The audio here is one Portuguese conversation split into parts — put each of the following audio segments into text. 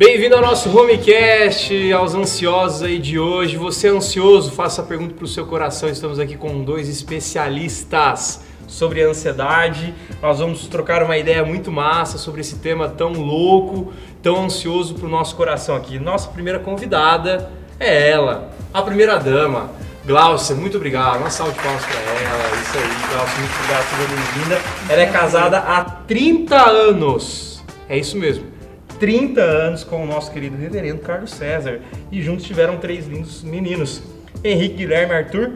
Bem-vindo ao nosso Homecast, aos ansiosos aí de hoje. Você é ansioso? Faça a pergunta para o seu coração. Estamos aqui com dois especialistas sobre ansiedade. Nós vamos trocar uma ideia muito massa sobre esse tema tão louco, tão ansioso para o nosso coração aqui. Nossa primeira convidada é ela, a primeira dama. Glaucia, muito obrigado. Uma salva de palmas para ela. Isso aí, Glaucia, muito obrigado, seja bem-vinda. Ela é casada há 30 anos. É isso mesmo. 30 anos com o nosso querido reverendo Carlos César. E juntos tiveram três lindos meninos: Henrique, Guilherme Arthur.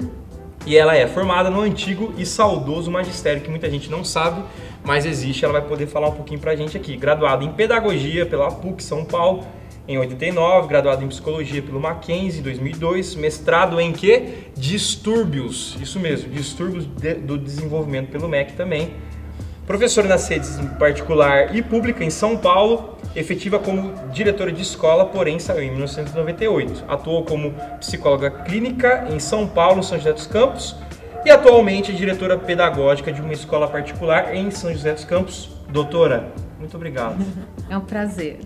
E ela é formada no antigo e saudoso magistério, que muita gente não sabe, mas existe. Ela vai poder falar um pouquinho pra gente aqui. Graduada em Pedagogia pela PUC São Paulo em 89, graduada em Psicologia pelo Mackenzie em 2002, mestrado em quê? Distúrbios, isso mesmo, distúrbios de, do desenvolvimento pelo MEC também. Professora nas redes particular e pública em São Paulo, efetiva como diretora de escola, porém saiu em 1998. Atuou como psicóloga clínica em São Paulo, São José dos Campos, e atualmente é diretora pedagógica de uma escola particular em São José dos Campos. Doutora, muito obrigado. É um prazer.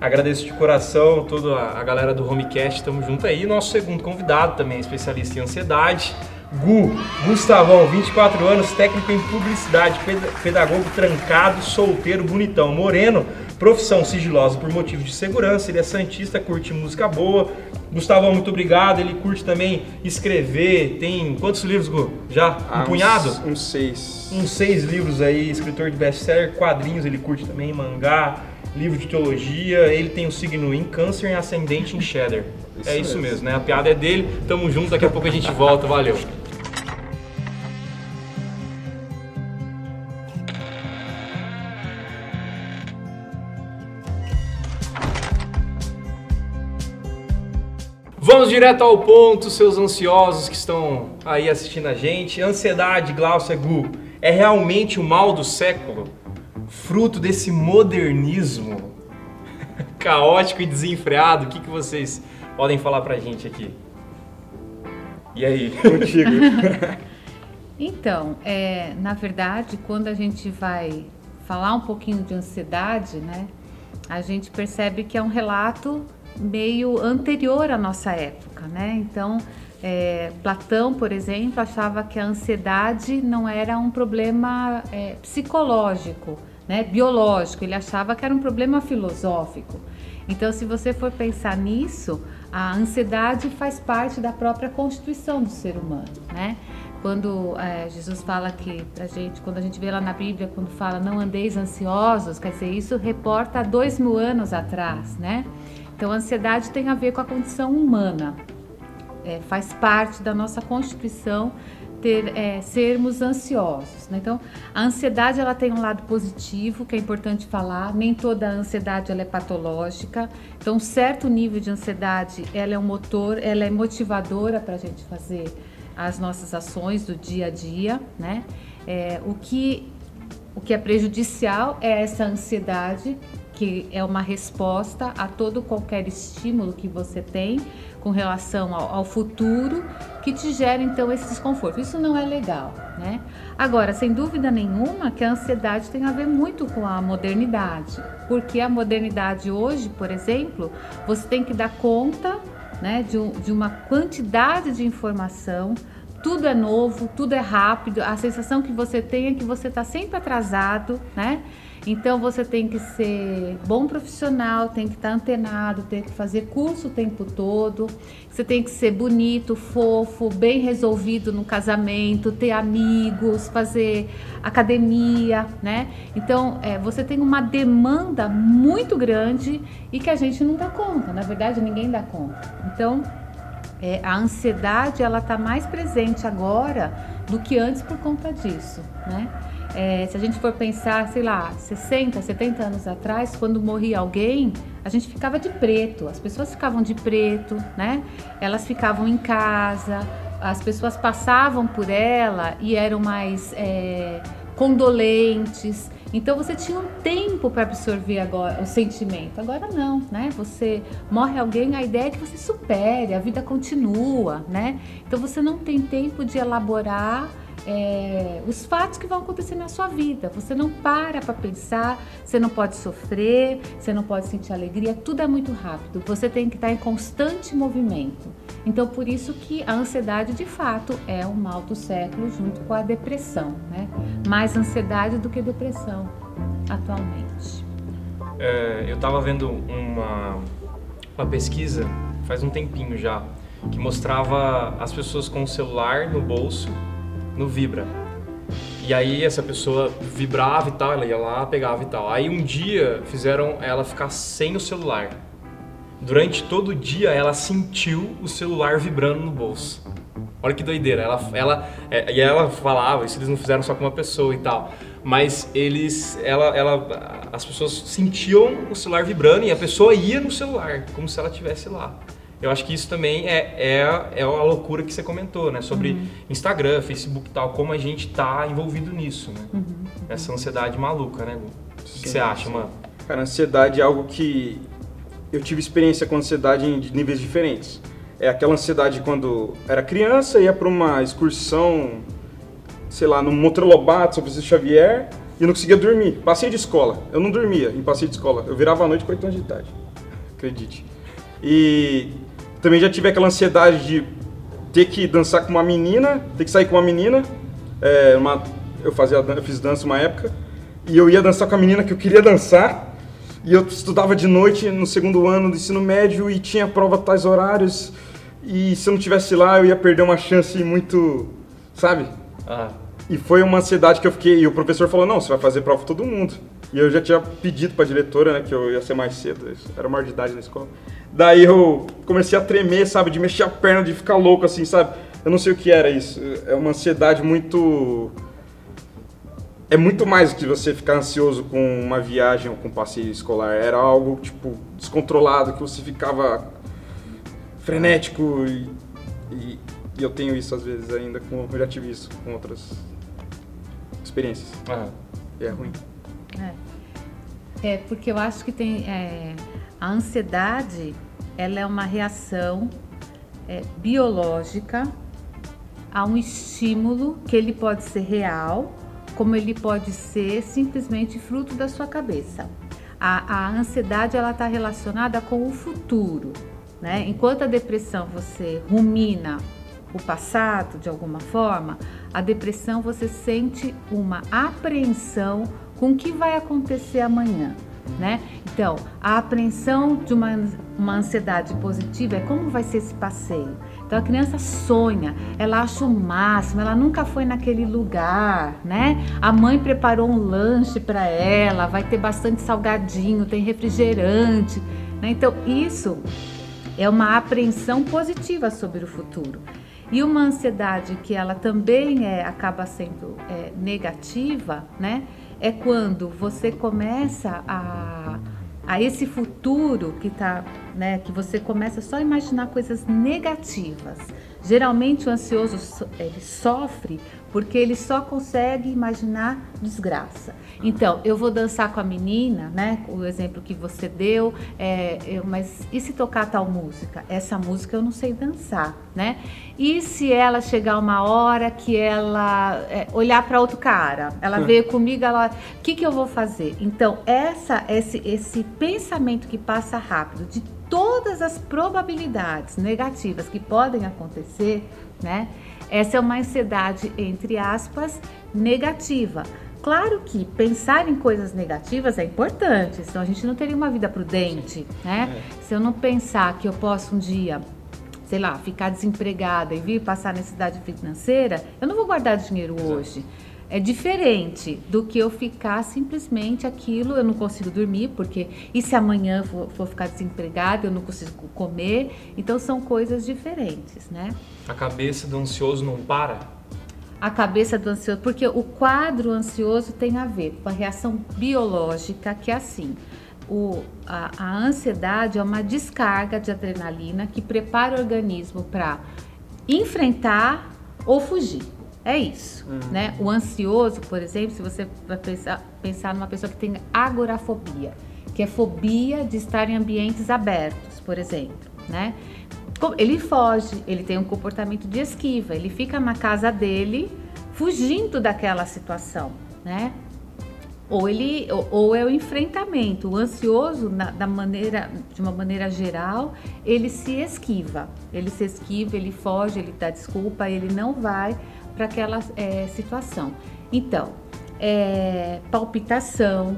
Agradeço de coração toda a galera do Homecast, estamos junto aí. Nosso segundo convidado também, especialista em ansiedade, Gu, Gustavão, 24 anos, técnico em publicidade, pedagogo trancado, solteiro, bonitão, moreno, profissão sigilosa por motivo de segurança, ele é santista, curte música boa. Gustavão, muito obrigado, ele curte também escrever, tem quantos livros, Gu? Já? Um ah, punhado? Uns, uns seis. Uns seis livros aí, escritor de best-seller, quadrinhos ele curte também, mangá, livro de teologia, ele tem o signo em câncer e ascendente em cheddar. Isso é isso mesmo. mesmo, né? A piada é dele, tamo junto, daqui a pouco a gente volta, valeu. Vamos direto ao ponto, seus ansiosos que estão aí assistindo a gente. Ansiedade, Glaucia Gu, é realmente o mal do século? Fruto desse modernismo caótico e desenfreado? O que, que vocês podem falar pra gente aqui? E aí, contigo? então, é, na verdade, quando a gente vai falar um pouquinho de ansiedade, né, a gente percebe que é um relato meio anterior à nossa época, né? Então, é, Platão, por exemplo, achava que a ansiedade não era um problema é, psicológico, né, biológico, ele achava que era um problema filosófico. Então, se você for pensar nisso, a ansiedade faz parte da própria constituição do ser humano, né? Quando é, Jesus fala que a gente, quando a gente vê lá na Bíblia, quando fala não andeis ansiosos, quer dizer, isso reporta dois mil anos atrás, né? Então, a ansiedade tem a ver com a condição humana, é, faz parte da nossa constituição ter, é, sermos ansiosos. Né? Então, a ansiedade ela tem um lado positivo, que é importante falar. Nem toda a ansiedade ela é patológica. Então, um certo nível de ansiedade ela é um motor, ela é motivadora para a gente fazer as nossas ações do dia a dia. Né? É, o que o que é prejudicial é essa ansiedade que é uma resposta a todo qualquer estímulo que você tem com relação ao, ao, futuro que te gera então esse desconforto. Isso não é legal, né? Agora, sem dúvida nenhuma que a ansiedade tem a ver muito com a modernidade, porque a modernidade hoje, por exemplo, você tem que dar conta, né, de, um, de uma quantidade de informação tudo é novo, tudo é rápido, a sensação que você tem é que você está sempre atrasado, né? Então você tem que ser bom profissional, tem que estar tá antenado, tem que fazer curso o tempo todo. Você tem que ser bonito, fofo, bem resolvido no casamento, ter amigos, fazer academia, né? Então é, você tem uma demanda muito grande e que a gente não dá conta. Na verdade, ninguém dá conta. Então é, a ansiedade ela está mais presente agora do que antes por conta disso, né? É, se a gente for pensar, sei lá, 60, 70 anos atrás, quando morria alguém, a gente ficava de preto, as pessoas ficavam de preto, né? Elas ficavam em casa, as pessoas passavam por ela e eram mais é, condolentes. Então você tinha um tempo para absorver agora o sentimento. Agora não, né? Você morre alguém, a ideia é que você supere, a vida continua, né? Então você não tem tempo de elaborar é, os fatos que vão acontecer na sua vida. Você não para para pensar, você não pode sofrer, você não pode sentir alegria, tudo é muito rápido. Você tem que estar em constante movimento. Então, por isso que a ansiedade, de fato, é um mal do século junto com a depressão, né? Mais ansiedade do que depressão atualmente. É, eu estava vendo uma, uma pesquisa faz um tempinho já que mostrava as pessoas com o celular no bolso no Vibra. E aí essa pessoa vibrava e tal, ela ia lá, pegava e tal. Aí um dia fizeram ela ficar sem o celular. Durante todo o dia ela sentiu o celular vibrando no bolso. Olha que doideira. Ela, ela, é, e ela falava, isso eles não fizeram só com uma pessoa e tal. Mas eles, ela, ela, as pessoas sentiam o celular vibrando e a pessoa ia no celular, como se ela estivesse lá. Eu acho que isso também é, é, é a loucura que você comentou, né? Sobre uhum. Instagram, Facebook e tal, como a gente tá envolvido nisso, né? Uhum. Essa ansiedade maluca, né? O que, que, você acha, mano? Cara, ansiedade é algo que eu tive experiência com ansiedade em níveis diferentes. É aquela ansiedade quando era criança, ia para uma excursão, sei lá, no Monteiro Lobato, São Francisco Xavier, e não conseguia dormir. Passei de escola. Eu não dormia em passeio de escola. Eu virava à noite com 8 anos de idade. Acredite. E também já tive aquela ansiedade de ter que dançar com uma menina, ter que sair com uma menina. É, uma, eu, fazia, eu fiz dança uma época. E eu ia dançar com a menina que eu queria dançar. E eu estudava de noite no segundo ano do ensino médio e tinha prova tais horários. E se eu não tivesse lá, eu ia perder uma chance muito. Sabe? Ah. E foi uma ansiedade que eu fiquei. E o professor falou: não, você vai fazer prova com todo mundo. E eu já tinha pedido para a diretora né, que eu ia ser mais cedo. Era maior de idade na escola. Daí eu comecei a tremer, sabe? De mexer a perna, de ficar louco assim, sabe? Eu não sei o que era isso. É uma ansiedade muito. É muito mais do que você ficar ansioso com uma viagem ou com um passeio escolar. Era algo, tipo, descontrolado, que você ficava frenético e, e, e eu tenho isso às vezes ainda, com, eu já tive isso com outras experiências. Ah. E é ruim. É. é, porque eu acho que tem. É a ansiedade, ela é uma reação é, biológica a um estímulo que ele pode ser real, como ele pode ser simplesmente fruto da sua cabeça. A, a ansiedade ela está relacionada com o futuro, né? Enquanto a depressão você rumina o passado de alguma forma, a depressão você sente uma apreensão com o que vai acontecer amanhã né? Então, a apreensão de uma, uma ansiedade positiva é como vai ser esse passeio. Então a criança sonha, ela acha o máximo, ela nunca foi naquele lugar, né? A mãe preparou um lanche para ela, vai ter bastante salgadinho, tem refrigerante, né? Então isso é uma apreensão positiva sobre o futuro. E uma ansiedade que ela também é, acaba sendo é, negativa, né? É quando você começa a, a esse futuro que tá, né, que você começa só a imaginar coisas negativas. Geralmente o ansioso ele sofre porque ele só consegue imaginar desgraça. Então, eu vou dançar com a menina, né? O exemplo que você deu, é, eu, mas e se tocar tal música? Essa música eu não sei dançar, né? E se ela chegar uma hora que ela é, olhar para outro cara, ela veio comigo, ela, o que que eu vou fazer? Então, essa, esse, esse pensamento que passa rápido de todas as probabilidades negativas que podem acontecer, né? Essa é uma ansiedade, entre aspas, negativa. Claro que pensar em coisas negativas é importante, senão a gente não teria uma vida prudente, né? É. Se eu não pensar que eu posso um dia, sei lá, ficar desempregada e vir passar necessidade financeira, eu não vou guardar dinheiro hoje. É diferente do que eu ficar simplesmente aquilo, eu não consigo dormir, porque e se amanhã for, for ficar desempregada, eu não consigo comer? Então são coisas diferentes, né? A cabeça do ansioso não para? A cabeça do ansioso, porque o quadro ansioso tem a ver com a reação biológica, que é assim. O, a, a ansiedade é uma descarga de adrenalina que prepara o organismo para enfrentar ou fugir. É isso, uhum. né? O ansioso, por exemplo, se você vai pensar, pensar numa pessoa que tem agorafobia, que é fobia de estar em ambientes abertos, por exemplo, né? Ele foge, ele tem um comportamento de esquiva, ele fica na casa dele fugindo daquela situação, né? Ou ele ou, ou é o enfrentamento. O ansioso, na, da maneira, de uma maneira geral, ele se esquiva. Ele se esquiva, ele foge, ele dá desculpa, ele não vai para aquela é, situação. Então, é, palpitação,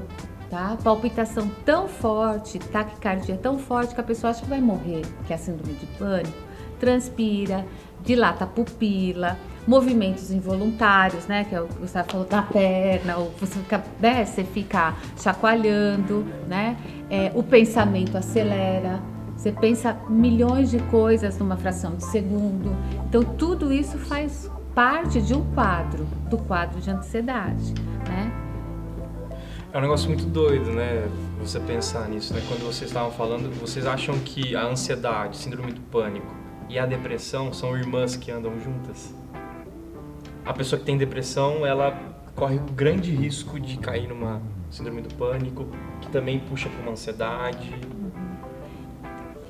tá? Palpitação tão forte, taquicardia tão forte que a pessoa acha que vai morrer, que é a síndrome de pânico, transpira, dilata a pupila, movimentos involuntários, né? Que é o que você falou da perna, ou você fica, né? Você fica chacoalhando, né? É, o pensamento acelera. Você pensa milhões de coisas numa fração de segundo. Então, tudo isso faz parte de um quadro, do quadro de ansiedade, né? É um negócio muito doido, né? Você pensar nisso, né? Quando vocês estavam falando, vocês acham que a ansiedade, síndrome do pânico e a depressão são irmãs que andam juntas? A pessoa que tem depressão, ela corre o grande risco de cair numa síndrome do pânico, que também puxa para uma ansiedade.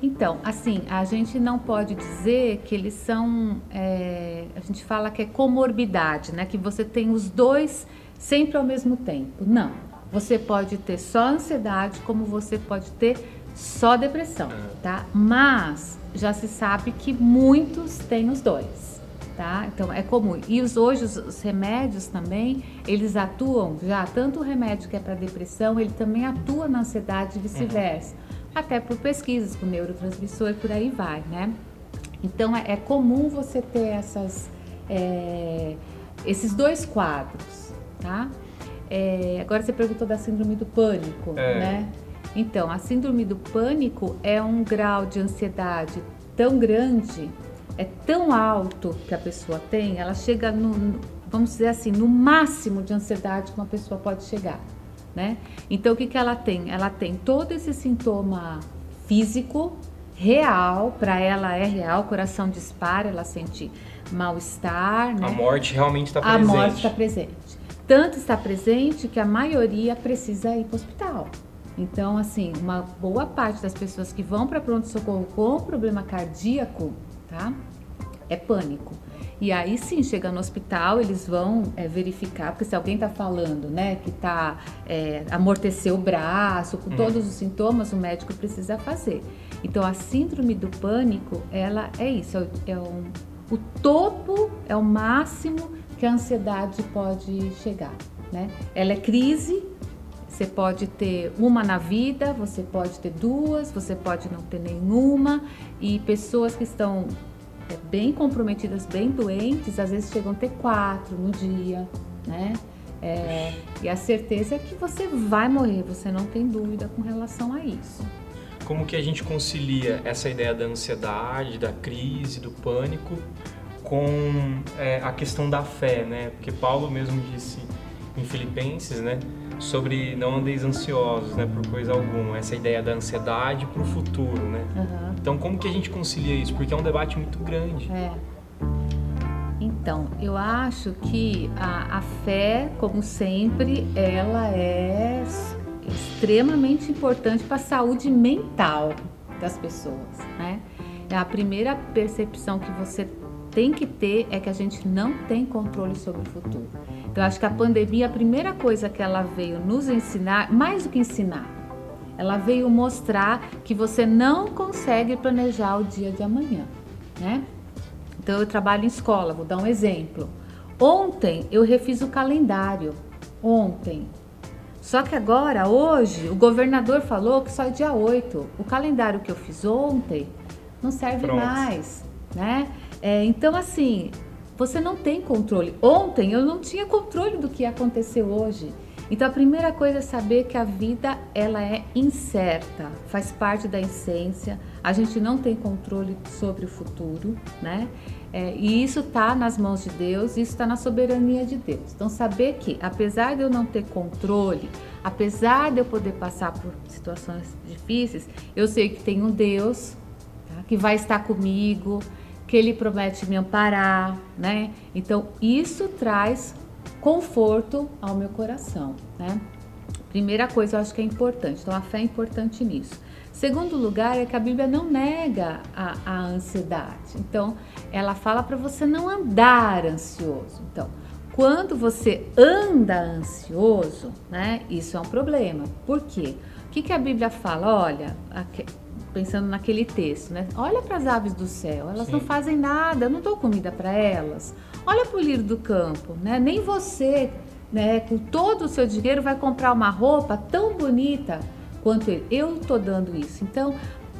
Então, assim, a gente não pode dizer que eles são. É, a gente fala que é comorbidade, né? Que você tem os dois sempre ao mesmo tempo. Não. Você pode ter só ansiedade, como você pode ter só depressão, tá? Mas já se sabe que muitos têm os dois, tá? Então é comum. E os, hoje os, os remédios também, eles atuam já, tanto o remédio que é para depressão, ele também atua na ansiedade e vice-versa. Uhum até por pesquisas com neurotransmissor e por aí vai, né? Então é, é comum você ter essas, é, esses dois quadros, tá? É, agora você perguntou da síndrome do pânico, é. né? Então, a síndrome do pânico é um grau de ansiedade tão grande, é tão alto que a pessoa tem, ela chega no, vamos dizer assim, no máximo de ansiedade que uma pessoa pode chegar né? Então o que, que ela tem? Ela tem todo esse sintoma físico real, para ela é real, o coração dispara, ela sente mal-estar, né? A morte realmente está presente. A morte está presente. Tanto está presente que a maioria precisa ir para o hospital. Então, assim, uma boa parte das pessoas que vão para pronto-socorro com problema cardíaco, tá? É pânico. E aí sim, chega no hospital, eles vão é, verificar, porque se alguém está falando, né, que tá é, amorteceu o braço, com uhum. todos os sintomas, o médico precisa fazer. Então a síndrome do pânico, ela é isso, é, é um, o topo, é o máximo que a ansiedade pode chegar, né? Ela é crise, você pode ter uma na vida, você pode ter duas, você pode não ter nenhuma, e pessoas que estão é, bem comprometidas, bem doentes, às vezes chegam a ter quatro no dia, né? É, e a certeza é que você vai morrer, você não tem dúvida com relação a isso. Como que a gente concilia essa ideia da ansiedade, da crise, do pânico com é, a questão da fé, né? Porque Paulo mesmo disse em Filipenses, né? sobre não andeis ansiosos, né, por coisa alguma. Essa ideia da ansiedade para o futuro, né? Uhum. Então, como que a gente concilia isso? Porque é um debate muito grande. É. Então, eu acho que a, a fé, como sempre, ela é extremamente importante para a saúde mental das pessoas, né? É a primeira percepção que você tem que ter é que a gente não tem controle sobre o futuro. Então, acho que a pandemia, a primeira coisa que ela veio nos ensinar, mais do que ensinar, ela veio mostrar que você não consegue planejar o dia de amanhã, né? Então, eu trabalho em escola, vou dar um exemplo. Ontem eu refiz o calendário, ontem. Só que agora, hoje, o governador falou que só é dia 8. O calendário que eu fiz ontem não serve Pronto. mais, né? É, então, assim, você não tem controle. Ontem eu não tinha controle do que ia acontecer hoje. Então a primeira coisa é saber que a vida ela é incerta, faz parte da essência. A gente não tem controle sobre o futuro, né? É, e isso está nas mãos de Deus, isso está na soberania de Deus. Então saber que apesar de eu não ter controle, apesar de eu poder passar por situações difíceis, eu sei que tem um Deus tá? que vai estar comigo, que ele promete me amparar, né? Então isso traz conforto ao meu coração, né? Primeira coisa, eu acho que é importante. Então a fé é importante nisso. Segundo lugar é que a Bíblia não nega a, a ansiedade. Então ela fala para você não andar ansioso. Então Quando você anda ansioso, né, isso é um problema. Por quê? O que, que a Bíblia fala? Olha, pensando naquele texto, né? Olha para as aves do céu, elas Sim. não fazem nada, eu não dou comida para elas. Olha para o lírio do campo, né? Nem você, né, com todo o seu dinheiro, vai comprar uma roupa tão bonita quanto ele. Eu estou dando isso. Então,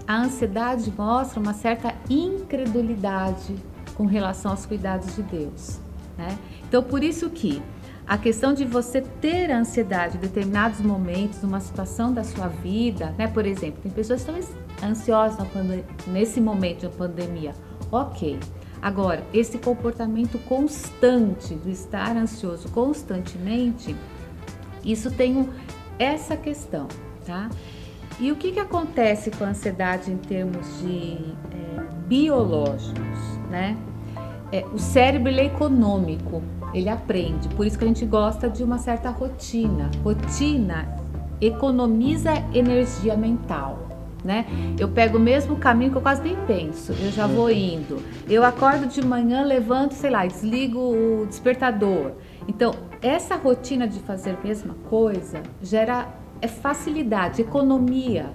a ansiedade mostra uma certa incredulidade com relação aos cuidados de Deus. Né? Então, por isso que a questão de você ter ansiedade em determinados momentos, numa situação da sua vida, né? Por exemplo, tem pessoas que estão ansiosas nesse momento de pandemia. Ok. Agora, esse comportamento constante do estar ansioso constantemente, isso tem essa questão, tá? E o que, que acontece com a ansiedade em termos de é, biológicos, né? É, o cérebro é econômico, ele aprende. Por isso que a gente gosta de uma certa rotina. Rotina economiza energia mental. Né? Eu pego o mesmo caminho que eu quase nem penso, eu já vou indo. Eu acordo de manhã, levanto, sei lá, desligo o despertador. Então, essa rotina de fazer a mesma coisa gera é facilidade, economia,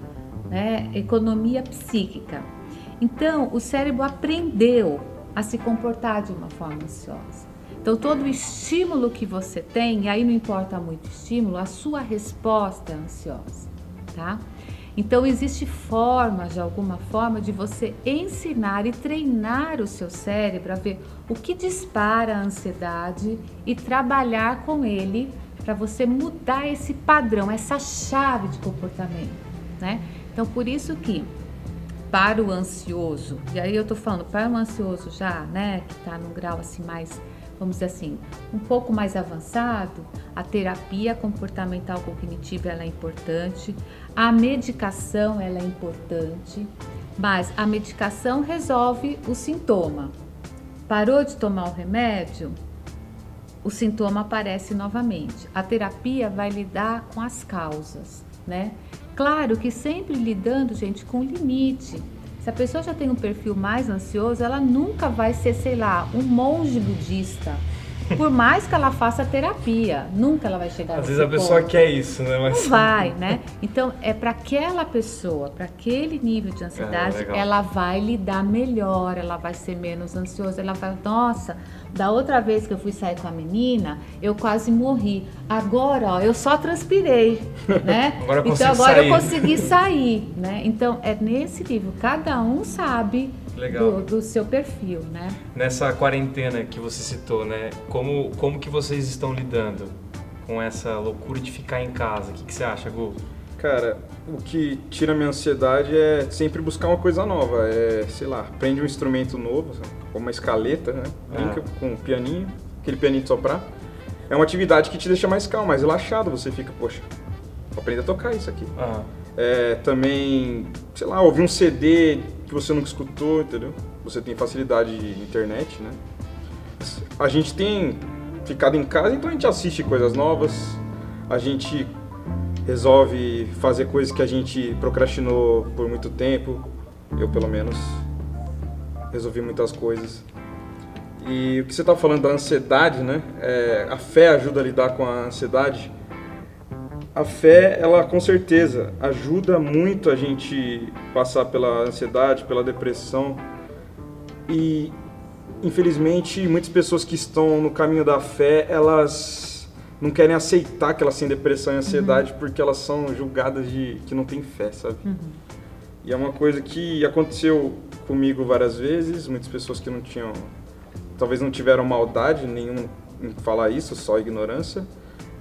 né? Economia psíquica. Então, o cérebro aprendeu a se comportar de uma forma ansiosa. Então, todo estímulo que você tem, e aí não importa muito o estímulo, a sua resposta é ansiosa, tá? Então, existe forma, de alguma forma, de você ensinar e treinar o seu cérebro a ver o que dispara a ansiedade e trabalhar com ele para você mudar esse padrão, essa chave de comportamento, né? Então, por isso que para o ansioso, e aí eu tô falando para o ansioso já, né, que está num grau assim mais, vamos dizer assim, um pouco mais avançado, a terapia comportamental cognitiva ela é importante, a medicação ela é importante, mas a medicação resolve o sintoma. Parou de tomar o remédio, o sintoma aparece novamente. A terapia vai lidar com as causas, né? Claro que sempre lidando, gente, com limite. Se a pessoa já tem um perfil mais ansioso, ela nunca vai ser, sei lá, um monge budista. Por mais que ela faça terapia, nunca ela vai chegar Às vezes a pessoa ponto. quer isso, né? Mas... Não vai, né? Então, é para aquela pessoa, para aquele nível de ansiedade, é, ela vai lidar melhor, ela vai ser menos ansiosa, ela vai, nossa, da outra vez que eu fui sair com a menina, eu quase morri. Agora, ó, eu só transpirei, né? agora então agora sair. eu consegui sair, né? Então é nesse nível, cada um sabe do, do, seu perfil, né? Nessa quarentena que você citou, né? Como, como que vocês estão lidando com essa loucura de ficar em casa? O que, que você acha, Gu? Cara, o que tira minha ansiedade é sempre buscar uma coisa nova. É, sei lá, aprende um instrumento novo, como uma escaleta, né? Brinca ah. com um pianinho, aquele pianinho de soprar. É uma atividade que te deixa mais calmo, mais relaxado. Você fica, poxa, vou aprender a tocar isso aqui. Ah. É, também, sei lá, ouvir um CD que você nunca escutou, entendeu? Você tem facilidade de internet, né? A gente tem ficado em casa, então a gente assiste coisas novas, a gente resolve fazer coisas que a gente procrastinou por muito tempo. Eu, pelo menos, resolvi muitas coisas. E o que você está falando da ansiedade, né? É, a fé ajuda a lidar com a ansiedade. A fé, ela com certeza ajuda muito a gente passar pela ansiedade, pela depressão. E infelizmente, muitas pessoas que estão no caminho da fé, elas não querem aceitar que elas têm depressão e ansiedade uhum. porque elas são julgadas de que não tem fé, sabe? Uhum. E é uma coisa que aconteceu comigo várias vezes, muitas pessoas que não tinham, talvez não tiveram maldade nenhuma em falar isso, só ignorância,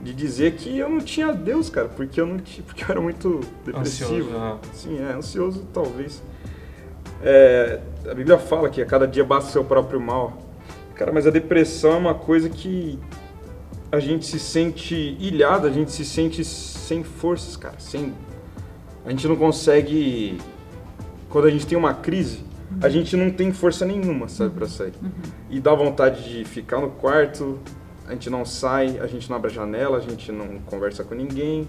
de dizer que eu não tinha Deus, cara, porque eu não tinha, porque eu era muito depressivo. Ansioso, né? Sim, é, ansioso talvez. É, a Bíblia fala que a cada dia basta o seu próprio mal. Cara, mas a depressão é uma coisa que a gente se sente ilhado, a gente se sente sem forças, cara. Sem... A gente não consegue. Quando a gente tem uma crise, uhum. a gente não tem força nenhuma, sabe, para sair. Uhum. E dá vontade de ficar no quarto, a gente não sai, a gente não abre a janela, a gente não conversa com ninguém,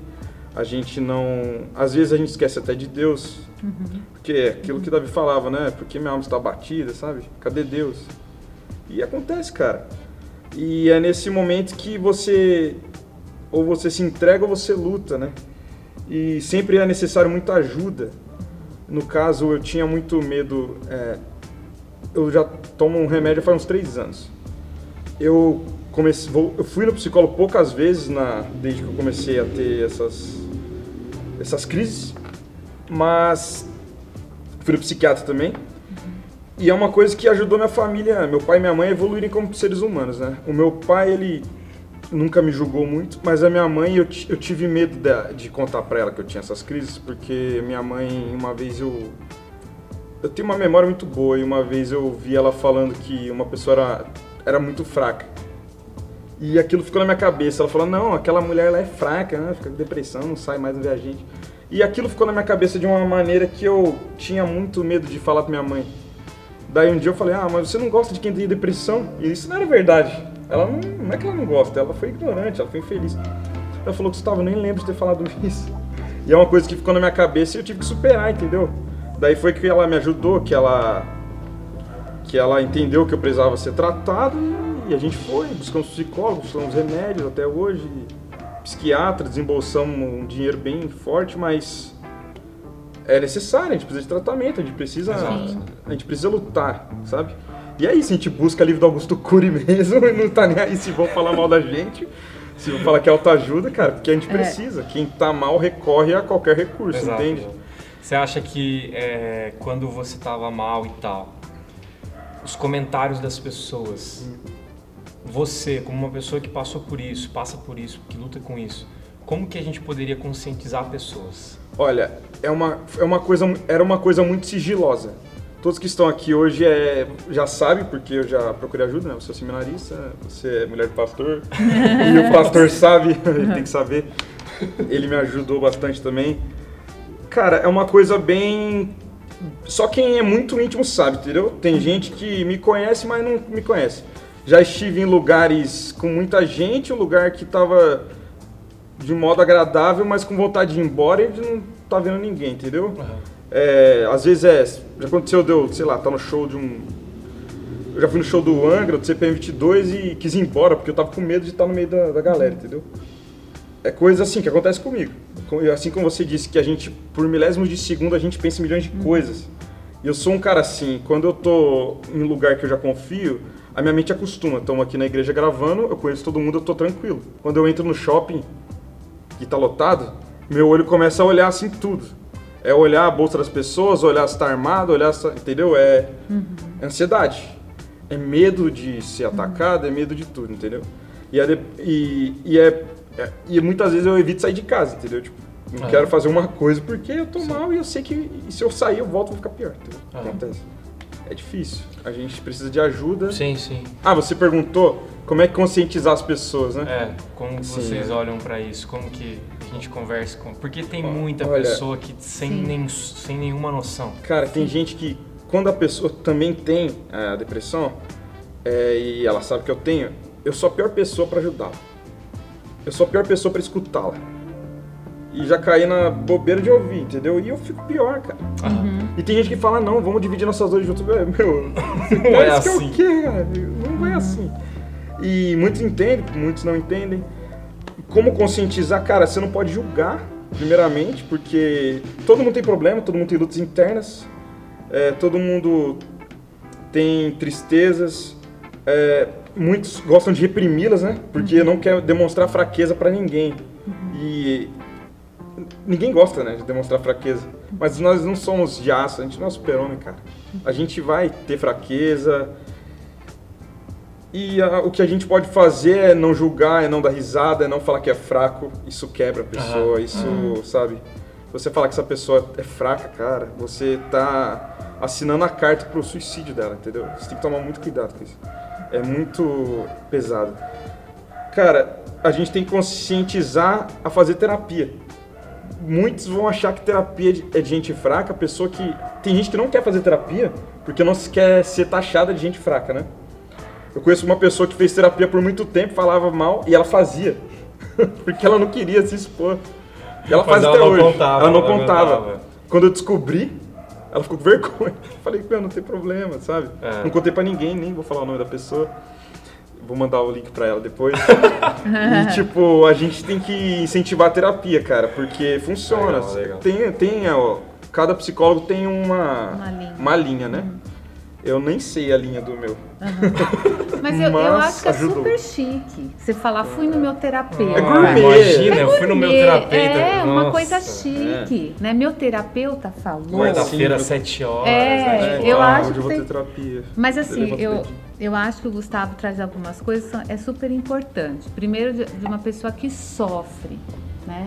a gente não. Às vezes a gente esquece até de Deus. Uhum. Porque é aquilo que Davi falava, né? Porque minha alma está batida, sabe? Cadê Deus? E acontece, cara. E é nesse momento que você ou você se entrega ou você luta, né? E sempre é necessário muita ajuda. No caso, eu tinha muito medo. é, eu já tomo um remédio faz uns três anos. Eu comecei, vou- eu fui no psicólogo poucas vezes na, desde que eu comecei a ter essas essas crises, mas fui no psiquiatra também. E é uma coisa que ajudou minha família, meu pai e minha mãe a evoluírem como seres humanos, né? O meu pai, ele nunca me julgou muito, mas a minha mãe, eu, eu tive medo da- de contar pra ela que eu tinha essas crises, porque minha mãe, uma vez eu... Eu tenho uma memória muito boa e uma vez eu vi ela falando que uma pessoa era, era muito fraca. E aquilo ficou na minha cabeça. Ela falou, não, aquela mulher ela é fraca, né? Fica com depressão, não sai mais, vê a gente. E aquilo ficou na minha cabeça de uma maneira que eu tinha muito medo de falar pra minha mãe. Daí um dia eu falei, ah, mas você não gosta de quem tem depressão? E isso não era verdade. Ela não, não é que ela não gosta, ela foi ignorante, ela foi infeliz. Ela falou, Gustavo, eu nem lembro de ter falado isso. E é uma coisa que ficou na minha cabeça e eu tive que superar, entendeu? Daí foi que ela me ajudou, que ela que ela entendeu que eu precisava ser tratado e a gente foi, buscamos psicólogos, buscamos remédios até hoje, psiquiatra, desembolsamos um dinheiro bem forte, mas é necessário, a gente precisa de tratamento, a gente precisa, Exato. a gente precisa lutar, sabe? E é isso, a gente busca livro do Augusto Cury mesmo e não tá nem aí se vão falar mal da gente, se vão falar que é autoajuda, cara, porque a gente precisa. Quem tá mal recorre a qualquer recurso, Exato, entende? Você acha que é, quando você tava mal e tal, os comentários das pessoas, você, como uma pessoa que passou por isso, passa por isso, que luta com isso, como que a gente poderia conscientizar pessoas? Olha, é uma, é uma coisa, era uma coisa muito sigilosa. Todos que estão aqui hoje é, já sabem, porque eu já procurei ajuda, né? Você é seminarista, você é mulher do pastor, e o pastor sabe, ele tem que saber. Ele me ajudou bastante também. Cara, é uma coisa bem. Só quem é muito íntimo sabe, entendeu? Tem gente que me conhece, mas não me conhece. Já estive em lugares com muita gente, um lugar que tava de modo agradável, mas com vontade de ir embora e de não tá vendo ninguém, entendeu? É, às vezes é. Já aconteceu, deu, sei lá, tá no show de um. Eu já fui no show do Angra, do CPM 22 e quis ir embora, porque eu tava com medo de estar no meio da, da galera, entendeu? É coisa assim que acontece comigo. Assim como você disse que a gente, por milésimos de segundo, a gente pensa em milhões de coisas. E eu sou um cara assim, quando eu tô em um lugar que eu já confio, a minha mente acostuma. Estamos aqui na igreja gravando, eu conheço todo mundo, eu tô tranquilo. Quando eu entro no shopping, que tá lotado, meu olho começa a olhar assim tudo. É olhar a bolsa das pessoas, olhar se tá armado, olhar se, entendeu? É, é ansiedade. É medo de ser atacado, é medo de tudo, entendeu? E, é, de- e, e é, é- e muitas vezes eu evito sair de casa, entendeu? Tipo, não Ah. quero fazer uma coisa porque eu tô mal e eu sei que se eu sair eu volto vou ficar pior, entendeu? Ah. Acontece. É difícil. A gente precisa de ajuda. Sim, sim. Ah, você perguntou como é que conscientizar as pessoas, né? É, como Sim, vocês é. olham pra isso? Como que a gente conversa com... Porque tem muita olha- pessoa que sem, Sim. nem, sem nenhuma noção. Cara, tem gente que quando a pessoa também tem a depressão é, e ela sabe que eu tenho, eu sou a pior pessoa pra ajudá-la. Eu sou a pior pessoa pra escutá-la. E já caí na bobeira de ouvir, entendeu? E eu fico pior, cara. E tem gente que fala, não, vamos dividir nossas dores juntos. É, Meu, Não é que assim. o quê, cara? Não vai assim. E muitos entendem, muitos não entendem. Como conscientizar? Cara, você não pode julgar, primeiramente, porque todo mundo tem problema, todo mundo tem lutas internas, é, todo mundo tem tristezas, é, muitos gostam de reprimi-las, né? Porque não quer demonstrar fraqueza pra ninguém. E ninguém gosta, né, de demonstrar fraqueza. Mas nós não somos de aço, a gente não é super-homem, cara. A gente vai ter fraqueza. E ah, o que a gente pode fazer é não julgar, é não dar risada, é não falar que é fraco. Isso quebra a pessoa, Aham. isso, sabe? Você falar que essa pessoa é fraca, cara, você tá assinando a carta pro suicídio dela, entendeu? Você tem que tomar muito cuidado com isso. É muito pesado. Cara, a gente tem que conscientizar a fazer terapia. Muitos vão achar que terapia é de- gente fraca, pessoa que. Tem gente que não quer fazer terapia porque não se quer ser taxada de gente fraca, né? Eu conheço uma pessoa que fez terapia por muito tempo, falava mal e ela fazia. porque ela não queria se expor. E ela Mas faz ela até não hoje. contava, ela não ela contava. aguentava. Quando eu descobri, ela ficou com vergonha. Falei, meu, não tem problema, sabe? É. Não contei pra ninguém, nem vou falar o nome da pessoa. Vou mandar o link pra ela depois. e, tipo, a gente tem que incentivar a terapia, cara, porque funciona. Legal, legal. Tem, tem, ó, cada psicólogo tem uma, Uma linha. uma linha, né? Eu nem sei a linha do meu. Mas eu, eu Mas acho que é ajudou. super chique. Você falar, fui no meu terapeuta. É gourmet. Imagina, É eu fui no meu terapeuta. É, uma Nossa, coisa chique. Né? Meu terapeuta falou. Quarta-feira, às 7 horas. É, né? eu Uau. acho Hoje eu vou que ter terapia. Mas assim, eu, eu acho que o Gustavo traz algumas coisas que é super importante. Primeiro, de, de uma pessoa que sofre, né?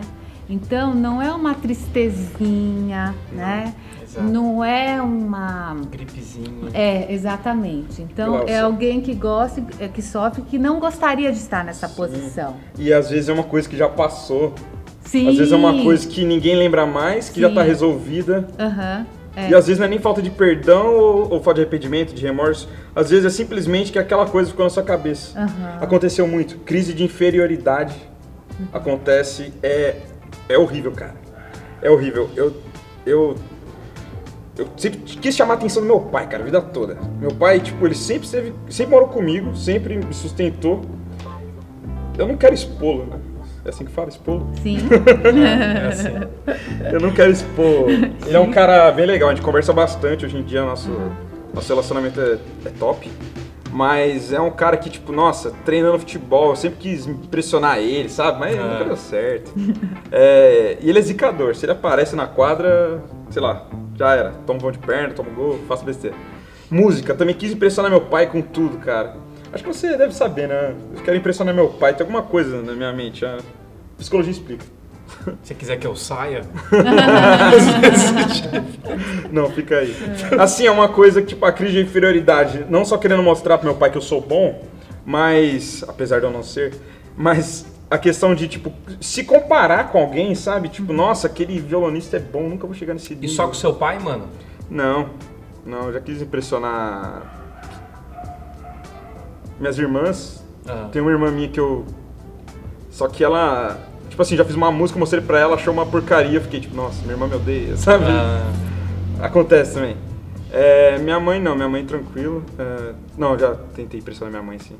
Então, não é uma tristezinha, né? Exato. Não é uma... Gripezinha. É, exatamente. Então, Glaucia. é alguém que gosta, é, que sofre, que não gostaria de estar nessa posição. E às vezes é uma coisa que já passou. Sim. Às vezes é uma coisa que ninguém lembra mais, que já Sim. tá resolvida. Aham. é. E às vezes não é nem falta de perdão ou, ou falta de arrependimento, de remorso. Às vezes é simplesmente que aquela coisa ficou na sua cabeça. Aham. Aconteceu muito. Crise de inferioridade acontece. É, é horrível, cara. É horrível. Eu, eu, eu sempre quis chamar a atenção do meu pai, cara, a vida toda. Meu pai, tipo, ele sempre, esteve, sempre morou comigo, sempre me sustentou. Eu não quero expô-lo, né? É assim que fala, expô-lo? Sim. É assim. Eu não quero expor. Ele é um cara bem legal, a gente conversa bastante hoje em dia, nosso, nosso relacionamento é, é top. Mas é um cara que, tipo, nossa, treinando futebol, eu sempre quis impressionar ele, sabe? Mas Ah. nunca deu certo. É, e ele é zicador, se ele aparece na quadra, sei lá, já era. Toma um vão de perna, toma um gol, faço besteira. Música, também quis impressionar meu pai com tudo, cara. Acho que você deve saber, né? Eu quero impressionar meu pai, tem alguma coisa na minha mente. A psicologia explica. Se você quiser que eu saia, Não, fica aí. Assim, é uma coisa que, tipo, a crise de inferioridade, não só querendo mostrar pro meu pai que eu sou bom, mas, apesar de eu não ser, mas a questão de, tipo, se comparar com alguém, sabe? Tipo, nossa, aquele violonista é bom, nunca vou chegar nesse e nível. só com seu pai, mano? Não, não, eu já quis impressionar minhas irmãs. Ah. Tem uma irmã minha que eu... Só que ela... Tipo assim, já fiz uma música, mostrei pra ela, achou uma porcaria, eu fiquei tipo, nossa, minha irmã me odeia, sabe? Ah, Acontece também. É, minha mãe não, minha mãe tranquilo. É, não, já tentei impressionar minha mãe, sim.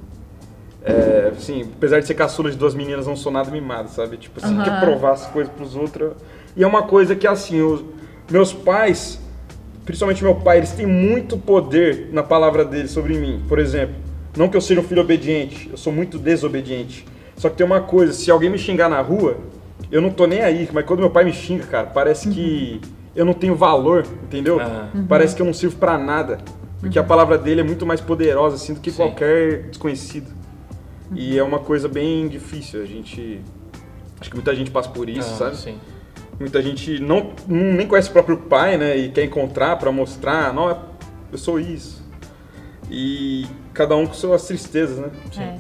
É, sim, apesar de ser caçula de duas meninas, não sou nada mimado, sabe? Tipo, assim, Aham. quer provar as coisas pros outros. E é uma coisa que, assim, os meus pais, principalmente meu pai, eles têm muito poder na palavra deles sobre mim. Por exemplo, não que eu seja um filho obediente, eu sou muito desobediente. Só que tem uma coisa, se alguém me xingar na rua, eu não tô nem aí, mas quando meu pai me xinga, cara, parece que eu não tenho valor, entendeu? Ah. Parece que eu não sirvo pra nada. Porque a palavra dele é muito mais poderosa, assim, do que Sim. qualquer desconhecido. E é uma coisa bem difícil, a gente... Acho que muita gente passa por isso, ah, sabe? Sim. Muita gente não, nem conhece o próprio pai, né? E quer encontrar pra mostrar, não, eu sou isso. E cada um com suas tristezas, né? É.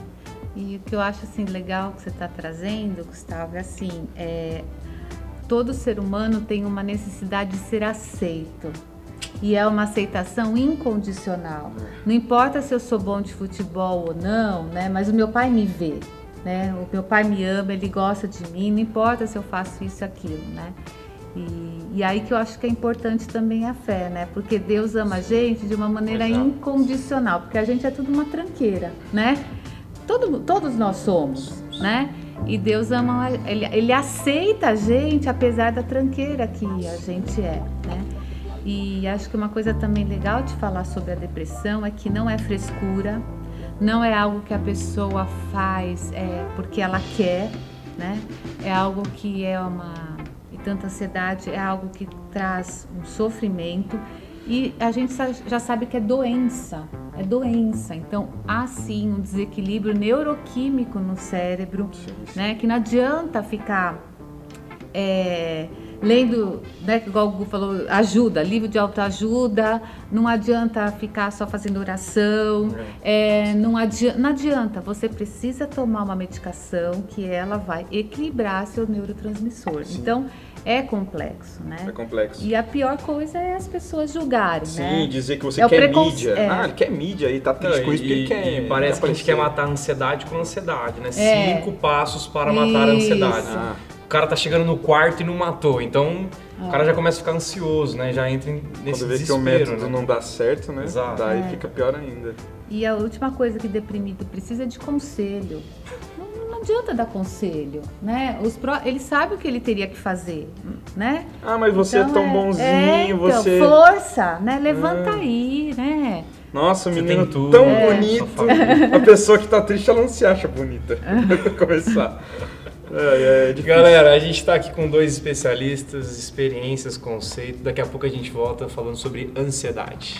E o que eu acho assim legal que você está trazendo, Gustavo, é assim, é, todo ser humano tem uma necessidade de ser aceito. E é uma aceitação incondicional. Não importa se eu sou bom de futebol ou não, né? Mas o meu pai me vê, né? O meu pai me ama, ele gosta de mim, não importa se eu faço isso aquilo, né? E, e aí que eu acho que é importante também a fé, né? Porque Deus ama a gente de uma maneira Exato. incondicional, porque a gente é tudo uma tranqueira, né? Todo, todos nós somos, né? E Deus ama, ele, ele aceita a gente apesar da tranqueira que a gente é, né? E acho que uma coisa também legal de falar sobre a depressão é que não é frescura, não é algo que a pessoa faz é, porque ela quer, né? É algo que é uma. E tanta ansiedade é algo que traz um sofrimento e a gente já sabe que é doença, é doença. Então há sim um desequilíbrio neuroquímico no cérebro, né? Que não adianta ficar é, lendo, né, igual o Gu falou, ajuda, livro de autoajuda, não adianta ficar só fazendo oração, é, não, adianta, não adianta, você precisa tomar uma medicação que ela vai equilibrar seu neurotransmissor. Então, é complexo, né? É complexo. E a pior coisa é as pessoas julgarem, Sim, né? dizer que você É quer preconce- mídia. é. Ah, ele quer mídia e tá triste com isso porque ele quer. e parece que a gente quer matar a ansiedade com ansiedade, né? É. Cinco passos para matar a ansiedade. Isso. Ah, cara tá chegando no quarto e não matou. Então o cara já começa a ficar ansioso, né? Já entra em- nesse Quando vê que o desespero, método né? não dá certo, né? Exato. Daí É. fica pior ainda. E a última coisa que deprimido precisa é de conselho. Não, não adianta dar conselho, né? Os pró, ele sabe o que ele teria que fazer, né? Ah, mas você Então, é tão bonzinho, é, então, você. força, né? Levanta Ah. aí, né? Nossa, o Você menino tem tudo, tão né? bonito. A pessoa que tá triste, ela não se acha bonita. Pra começar. É, é. Galera, a gente tá aqui com dois especialistas, experiências, conceito. Daqui a pouco a gente volta falando sobre ansiedade.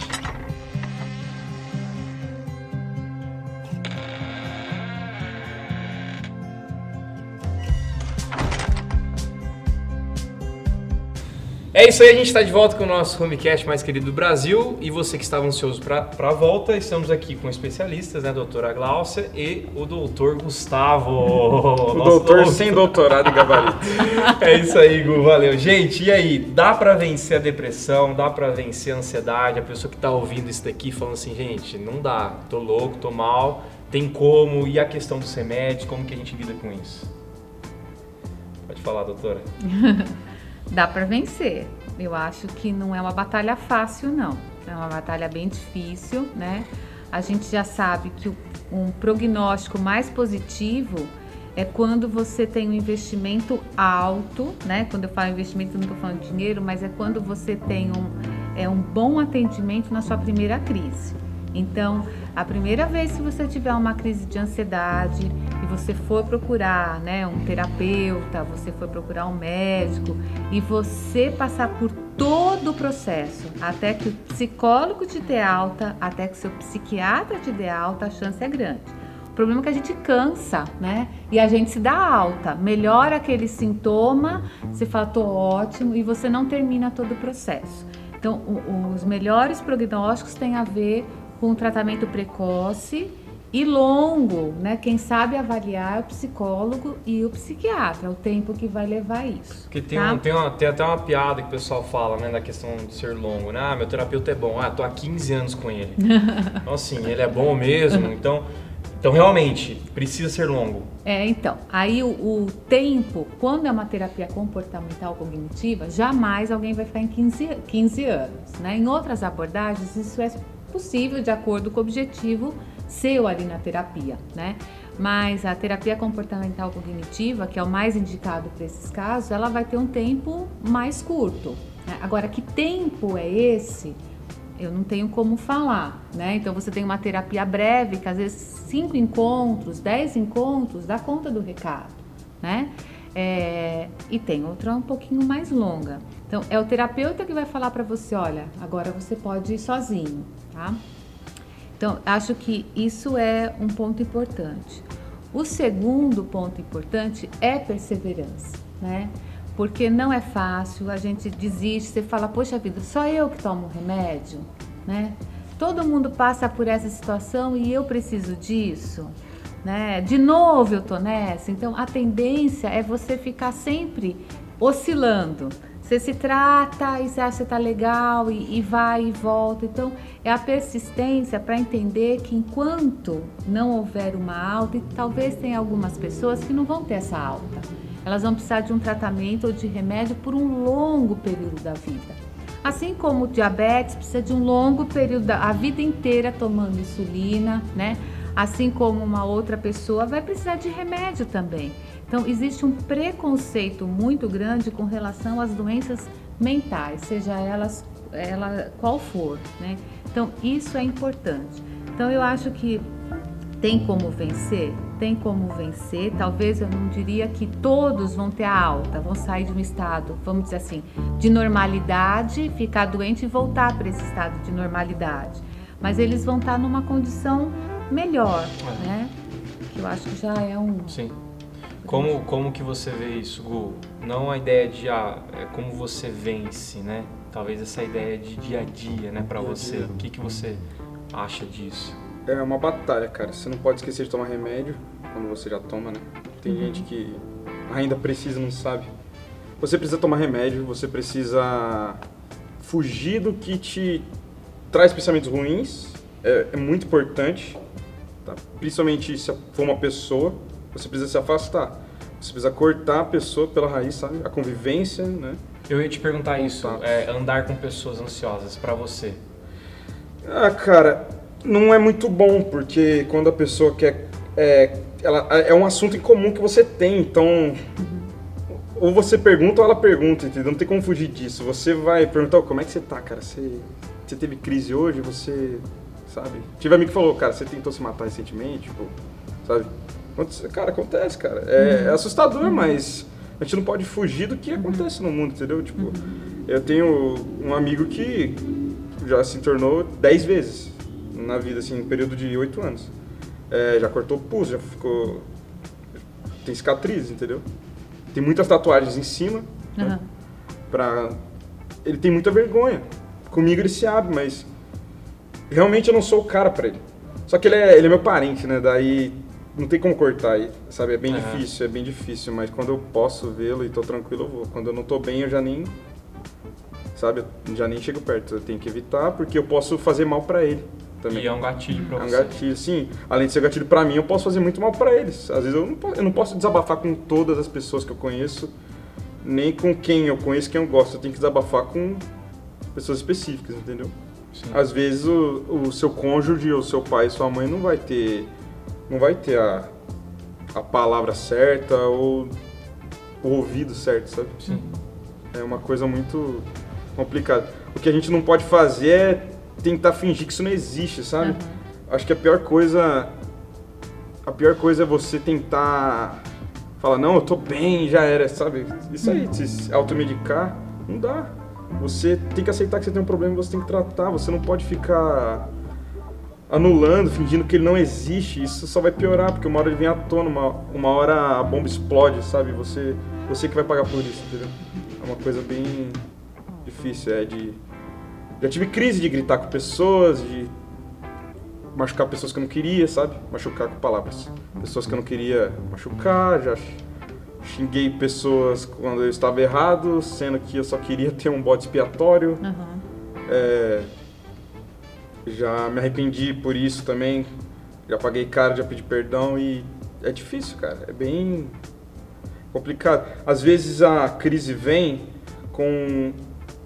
É isso aí, a gente está de volta com o nosso Homecast mais querido do Brasil. E você que estava ansioso para a volta, estamos aqui com especialistas, né? A doutora Gláucia e o doutor Gustavo. O Nosso doutor sem doutorado e gabarito. é isso aí, Gu, valeu. Gente, e aí? Dá pra vencer a depressão? Dá pra vencer a ansiedade? A pessoa que tá ouvindo isso daqui falando assim, gente, não dá, tô louco, tô mal, tem como? E a questão dos remédios, como que a gente lida com isso? Pode falar, doutora. Dá para vencer. Eu acho que não é uma batalha fácil, não. É uma batalha bem difícil, né? A gente já sabe que um prognóstico mais positivo é quando você tem um investimento alto, né? Quando eu falo investimento, não estou falando de dinheiro, mas é quando você tem um, é, um bom atendimento na sua primeira crise. Então, a primeira vez que você tiver uma crise de ansiedade e você for procurar, né, um terapeuta, você for procurar um médico e você passar por todo o processo, até que o psicólogo te dê alta, até que seu psiquiatra te dê alta, a chance é grande. O problema é que a gente cansa, né? E a gente se dá alta, melhora aquele sintoma, você fala, tô ótimo, e você não termina todo o processo. Então, o- os melhores prognósticos têm a ver com tratamento precoce e longo, né? Quem sabe avaliar é o psicólogo e o psiquiatra, o tempo que vai levar isso. Porque tem, tá? um- tem, uma- tem até uma piada que o pessoal fala, né, da questão de ser longo, né? Ah, meu terapeuta é bom, ah, tô há 15 anos com ele. então, assim, ele é bom mesmo, então... Então, realmente, precisa ser longo. É, então, aí o, o tempo, quando é uma terapia comportamental cognitiva, jamais alguém vai ficar em 15, 15 anos, né? Em outras abordagens, isso é possível de acordo com o objetivo seu ali na terapia, né? Mas a terapia comportamental cognitiva, que é o mais indicado para esses casos, ela vai ter um tempo mais curto. né? Agora, que tempo é esse? eu não tenho como falar, né? Então você tem uma terapia breve, que às vezes cinco encontros, dez encontros, dá conta do recado, né? É, e tem outra um pouquinho mais longa. Então é o terapeuta que vai falar para você, olha, agora você pode ir sozinho, tá? Então acho que isso é um ponto importante. O segundo ponto importante é perseverança, né? Porque não é fácil, a gente desiste, você fala, poxa vida, só eu que tomo remédio, né? Todo mundo passa por essa situação e eu preciso disso, né? De novo eu tô nessa. Então a tendência é você ficar sempre oscilando. Você se trata e você acha que tá legal e, e vai e volta. Então é a persistência para entender que enquanto não houver uma alta, e talvez tenha algumas pessoas que não vão ter essa alta. Elas vão precisar de um tratamento ou de remédio por um longo período da vida. Assim como o diabetes precisa de um longo período, a vida inteira tomando insulina, né? Assim como uma outra pessoa vai precisar de remédio também. Então, existe um preconceito muito grande com relação às doenças mentais, seja elas ela qual for, né? Então, isso é importante. Então, eu acho que tem como vencer? Tem como vencer. Talvez eu não diria que todos vão ter a alta, vão sair de um estado, vamos dizer assim, de normalidade, ficar doente e voltar para esse estado de normalidade. Mas eles vão estar numa condição melhor, É. né? Que eu acho que já é um. Sim. Como, como que você vê isso, Gu? Não a ideia de ah, é como você vence, né? Talvez essa ideia de dia a dia, né, pra Dia a você. dia. O que, que você acha disso? É uma batalha, cara. Você não pode esquecer de tomar remédio quando você já toma, né? Tem gente que ainda precisa, não sabe. Você precisa tomar remédio, você precisa fugir do que te traz pensamentos ruins. É, é muito importante, tá? principalmente se for uma pessoa, você precisa se afastar. Você precisa cortar a pessoa pela raiz, sabe? A convivência, né? Eu ia te perguntar isso, é, andar com pessoas ansiosas, pra você. Ah, cara, não é muito bom, porque quando a pessoa quer. É, ela, é um assunto em comum que você tem, então. Ou você pergunta ou ela pergunta, entendeu? Não tem como fugir disso. Você vai perguntar, "Ô, como é que você tá, cara? Você, você teve crise hoje? Você. Sabe? Tive amigo que falou, cara, você tentou se matar recentemente? Tipo, sabe? Cara, acontece, cara. É, é assustador, mas a gente não pode fugir do que acontece no mundo, entendeu? Tipo, eu tenho um amigo que já se tornou 10 vezes na vida, assim, em um período de 8 anos. É, já cortou pulso, já ficou. Tem cicatrizes, entendeu? Tem muitas tatuagens em cima. né? Aham. Pra... Ele tem muita vergonha. Comigo ele se abre, mas realmente eu não sou o cara pra ele. Só que ele é, ele é meu parente, né? Daí não tem como cortar, aí, sabe? É bem Aham. difícil, é bem difícil. Mas quando eu posso vê-lo e tô tranquilo, eu vou. Quando eu não tô bem, eu já nem. Sabe? Eu já nem chego perto. Eu tenho que evitar, porque eu posso fazer mal pra ele também. E é um gatilho pra É um você. gatilho, sim. Além de ser gatilho pra mim, eu posso fazer muito mal pra eles. Às vezes eu não, posso, eu não posso desabafar com todas as pessoas que eu conheço, nem com quem eu conheço, quem eu gosto. Eu tenho que desabafar com pessoas específicas, entendeu? Sim. Às vezes o, o seu cônjuge, ou seu pai, sua mãe não vai ter, não vai ter a, a palavra certa ou o ouvido certo, sabe? Sim. É uma coisa muito complicada. O que a gente não pode fazer é tentar fingir que isso não existe, sabe? Acho que a pior coisa. A pior coisa é você tentar falar, não, eu tô bem, já era, sabe? Isso aí, se automedicar, não dá. Você tem que aceitar que você tem um problema e você tem que tratar. Você não pode ficar anulando, fingindo que ele não existe. Isso só vai piorar, porque uma hora ele vem à tona, uma, uma hora a bomba explode, sabe? Você, você que vai pagar por isso, entendeu? É uma coisa bem difícil, é de... Já tive crise de gritar com pessoas, de machucar pessoas que eu não queria, sabe? Machucar com palavras. Pessoas que eu não queria machucar, já xinguei pessoas quando eu estava errado, sendo que eu só queria ter um bode expiatório. Aham. É, já me arrependi por isso também. Já paguei caro, já pedi perdão e é difícil, cara. É bem complicado. Às vezes a crise vem com.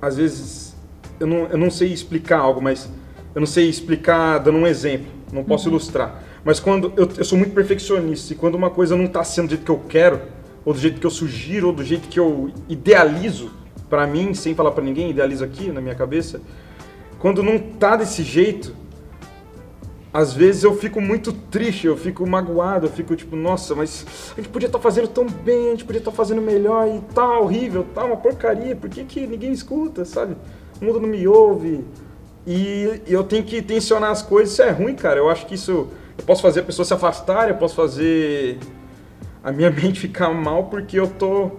Às vezes. Eu não, eu não sei explicar algo, mas. Eu não sei explicar dando um exemplo. Não posso ilustrar. Mas quando. Eu, eu sou muito perfeccionista e quando uma coisa não está sendo do jeito que eu quero, ou do jeito que eu sugiro, ou do jeito que eu idealizo pra mim, sem falar pra ninguém, idealizo aqui na minha cabeça. Quando não tá desse jeito, às vezes eu fico muito triste, eu fico magoado, eu fico tipo, nossa, mas a gente podia estar fazendo tão bem, a gente podia estar fazendo melhor e tá horrível, tá uma porcaria, por que, que ninguém escuta, sabe? O mundo não me ouve. E eu tenho que tensionar as coisas, isso é ruim, cara. Eu acho que isso. Eu posso fazer a pessoa se afastar, eu posso fazer a minha mente ficar mal porque eu tô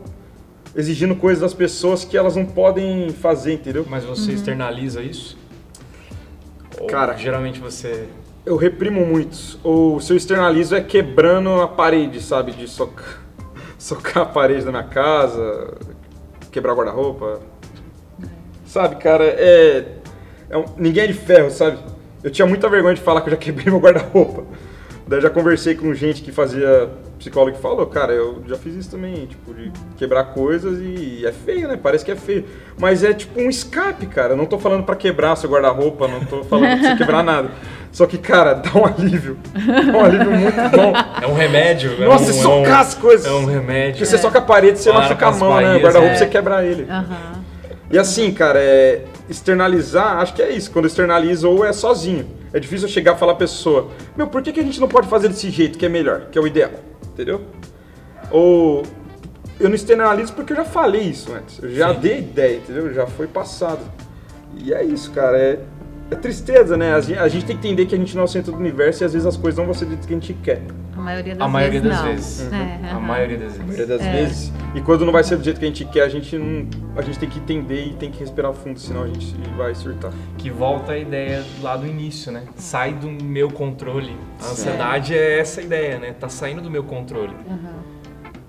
exigindo coisas das pessoas que elas não podem fazer, entendeu? Mas você externaliza isso? Ou Cara- geralmente você. Eu reprimo muito. Ou se eu externalizo é quebrando a parede, sabe? De socar, socar a parede da minha casa, quebrar o guarda-roupa. Sabe, cara, é, é um- Ninguém é de ferro, sabe? Eu tinha muita vergonha de falar que eu já quebrei meu guarda-roupa. Daí eu já conversei com gente que fazia psicólogo que falou, cara, eu já fiz isso também, tipo, de quebrar coisas e é feio, né? Parece que é feio. Mas é tipo um escape, cara. Eu não tô falando pra quebrar seu guarda-roupa, não tô falando pra você quebrar nada. Só que, cara, dá um alívio. Dá um alívio muito bom. É um remédio? é Nossa, um, socar é um, as coisas. É um remédio. Porque você soca a parede, você Para machuca a mão, né? O guarda-roupa é. você quebra ele. Aham. E assim, cara, é externalizar, acho que é isso. Quando externaliza ou é sozinho. É difícil eu chegar e falar pra pessoa, meu, por que, que a gente não pode fazer desse jeito que é melhor, que é o ideal? Entendeu? Ou eu não externalizo porque eu já falei isso antes. Eu já Sim. dei ideia, entendeu? Já foi passado. E é isso, cara. É, é tristeza, né? A gente, a gente tem que entender que a gente não é o centro do universo e às vezes as coisas não vão ser do que a gente quer. A maioria das A maioria vezes das não. vezes. É, A aham. maioria das A vezes. maioria das É. vezes. E quando não vai ser do jeito que a gente quer, a gente não. A gente tem que entender e tem que respirar fundo, senão a gente vai surtar. Que volta a ideia lá do início, né? Sai do meu controle. A ansiedade é essa ideia, né? Tá saindo do meu controle. Aham.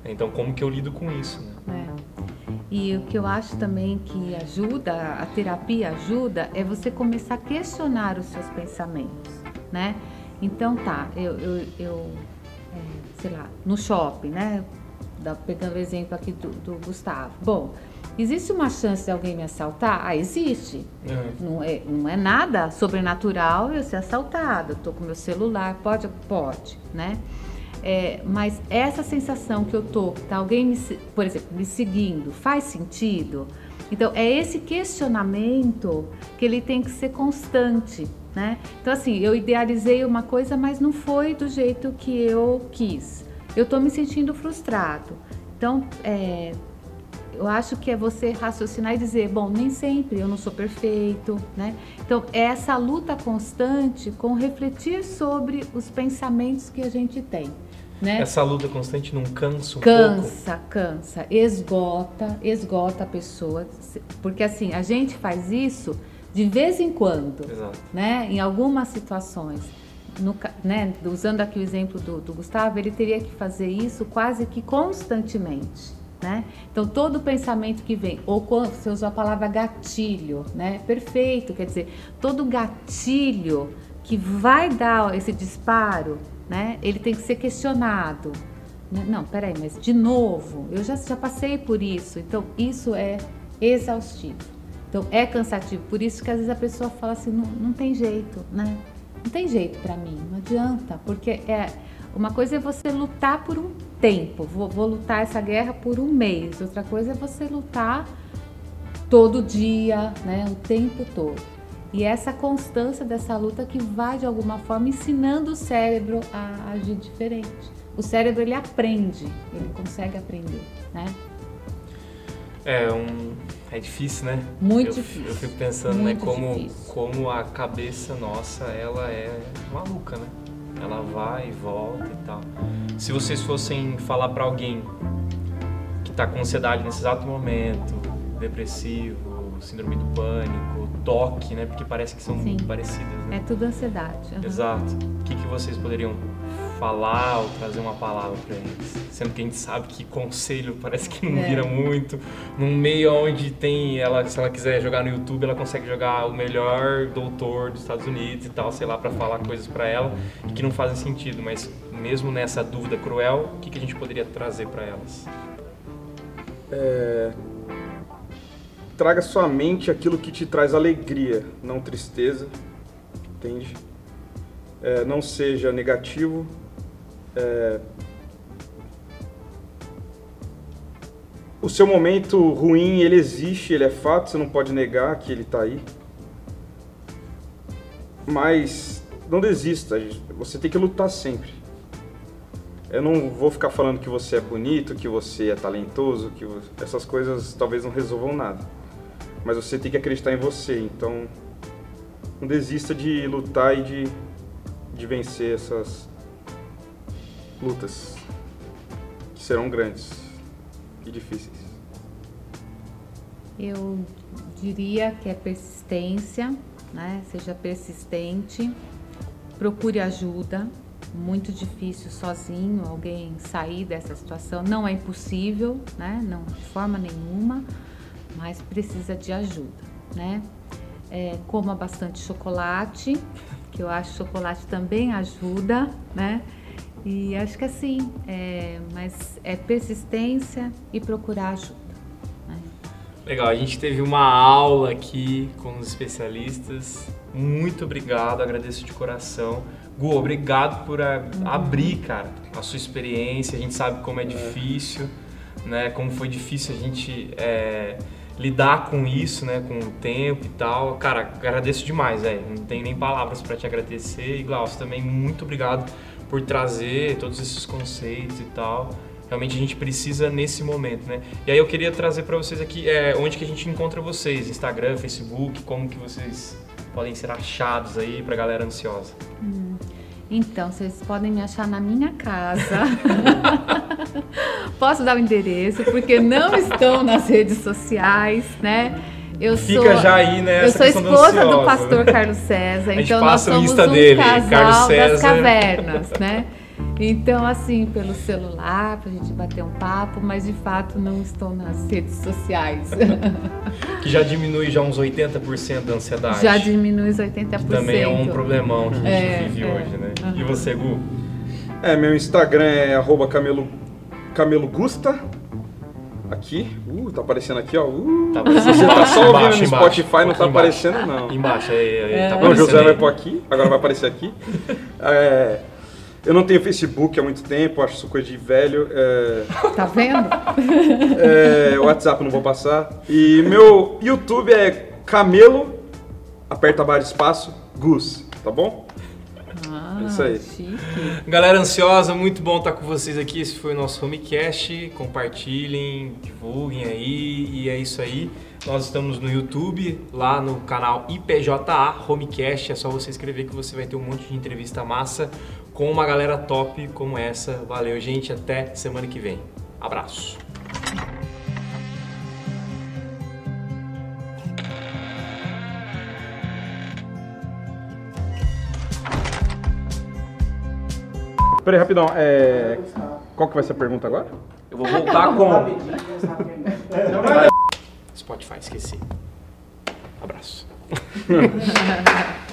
Então como que eu lido com isso, né? É. E o que eu acho também que ajuda, a terapia ajuda, é você começar a questionar os seus pensamentos, né? Então tá, eu, eu, eu, é, sei lá, no shopping, né? pegando o exemplo aqui do, do Gustavo. Bom, existe uma chance de alguém me assaltar? Ah, existe. Uhum. Não, é, não é nada sobrenatural eu ser assaltado. Eu tô com meu celular, pode? Pode, né? É, mas essa sensação que eu tô, que tá alguém, me, por exemplo, me seguindo, faz sentido? Então, é esse questionamento que ele tem que ser constante, né? Então, assim, eu idealizei uma coisa, mas não foi do jeito que eu quis. Eu estou me sentindo frustrado. Então, é, eu acho que é você raciocinar e dizer, bom, nem sempre eu não sou perfeito, né? Então, é essa luta constante com refletir sobre os pensamentos que a gente tem. Né? Essa luta constante não cansa um cansa, pouco? Cansa, esgota, esgota a pessoa. Porque assim, a gente faz isso de vez em quando, Exato. né? Em algumas situações. No, né, usando aqui o exemplo do, do Gustavo, ele teria que fazer isso quase que constantemente. Né? Então todo pensamento que vem, ou quando você usou a palavra gatilho, né? Perfeito, quer dizer, todo gatilho que vai dar esse disparo, né? Ele tem que ser questionado. Né? Não, peraí, mas de novo, eu já, já passei por isso. Então, isso é exaustivo. Então, é cansativo. Por isso que às vezes a pessoa fala assim, não, não tem jeito, né? Não tem jeito para mim, não adianta. Porque é uma coisa é você lutar por um tempo. Vou, vou lutar essa guerra por um mês. Outra coisa é você lutar todo dia, né? O tempo todo. E essa constância dessa luta que vai de alguma forma ensinando o cérebro a agir diferente. O cérebro ele aprende, ele consegue aprender, né? É um é difícil, né? Muito eu, difícil. Eu fico pensando, né, Muito né, como como a cabeça nossa, ela é maluca, né? Ela vai e volta e tal. Se vocês fossem falar para alguém que tá com ansiedade nesse exato momento, depressivo, síndrome do pânico, toque, né? Porque parece que são Sim. muito parecidas. Né? É tudo ansiedade. Uhum. Exato. O que, que vocês poderiam falar ou trazer uma palavra para eles? Sendo que a gente sabe que conselho parece que não é. vira muito. Num meio onde tem ela, se ela quiser jogar no YouTube, ela consegue jogar o melhor doutor dos Estados Unidos e tal, sei lá, para falar coisas para ela e que não fazem sentido. Mas mesmo nessa dúvida cruel, o que, que a gente poderia trazer para elas? É, traga sua mente aquilo que te traz alegria, não tristeza, entende? É, não seja negativo. É, o seu momento ruim, ele existe, ele é fato, você não pode negar que ele está aí. Mas não desista, você tem que lutar sempre. Eu não vou ficar falando que você é bonito, que você é talentoso, que você... essas coisas talvez não resolvam nada mas você tem que acreditar em você. Então, não desista de lutar e de, de vencer essas lutas que serão grandes e difíceis. Eu diria que é persistência, né? Seja persistente, procure ajuda. Muito difícil sozinho alguém sair dessa situação. Não é impossível, né? Não de forma nenhuma mas precisa de ajuda, né? É, coma bastante chocolate, que eu acho que chocolate também ajuda, né? E acho que assim, é, mas é persistência e procurar ajuda. Né? Legal, a gente teve uma aula aqui com os especialistas. Muito obrigado, agradeço de coração. Gu, obrigado por a, uhum. abrir, cara, a sua experiência. A gente sabe como é, é. difícil, né? Como foi difícil a gente é, lidar com isso, né, com o tempo e tal. Cara, agradeço demais, velho. Não tem nem palavras para te agradecer. E Glaucio, também muito obrigado por trazer todos esses conceitos e tal. Realmente a gente precisa nesse momento, né? E aí eu queria trazer para vocês aqui é, onde que a gente encontra vocês, Instagram, Facebook, como que vocês podem ser achados aí pra galera ansiosa. Hum. Então, vocês podem me achar na minha casa. Posso dar o endereço, porque não estão nas redes sociais, né? Eu Fica sou, já aí, né? Eu sou esposa do, pastor Carlos César, então nós somos um dele, casal das cavernas, né? Então, assim, pelo celular, pra gente bater um papo, mas de fato não estou nas redes sociais. que já diminui já uns 80% da ansiedade. Já diminui os 80%. Que também é um problemão que a gente é, vive é. hoje, né? Uhum. E você, Gu? É, meu Instagram é arroba camelo Camelo Gusta. Aqui. Uh, tá aparecendo aqui, ó. Uh, Tá aparecendo você tá só ouvindo embaixo, no embaixo, Spotify, não um tá embaixo. aparecendo, não. Embaixo, aí, aí, tá Não, o José aí. vai pôr aqui, agora vai aparecer aqui. É, eu não tenho Facebook há muito tempo, acho isso coisa de velho. É, Tá vendo? é, WhatsApp não vou passar. E meu YouTube é Camelo, aperta barra de espaço, Gus, tá bom? Ah, Isso aí. chique. Galera ansiosa, muito bom estar com vocês aqui. Esse foi o nosso Homecast. Compartilhem, divulguem aí. E é isso aí. Nós estamos no YouTube, lá no canal IPJA Homecast. É só você escrever que você vai ter um monte de entrevista massa com uma galera top como essa. Valeu, gente. Até semana que vem. Abraço. Peraí, rapidão, é, qual que vai ser a pergunta agora? Eu vou voltar com. Spotify, esqueci. Abraço.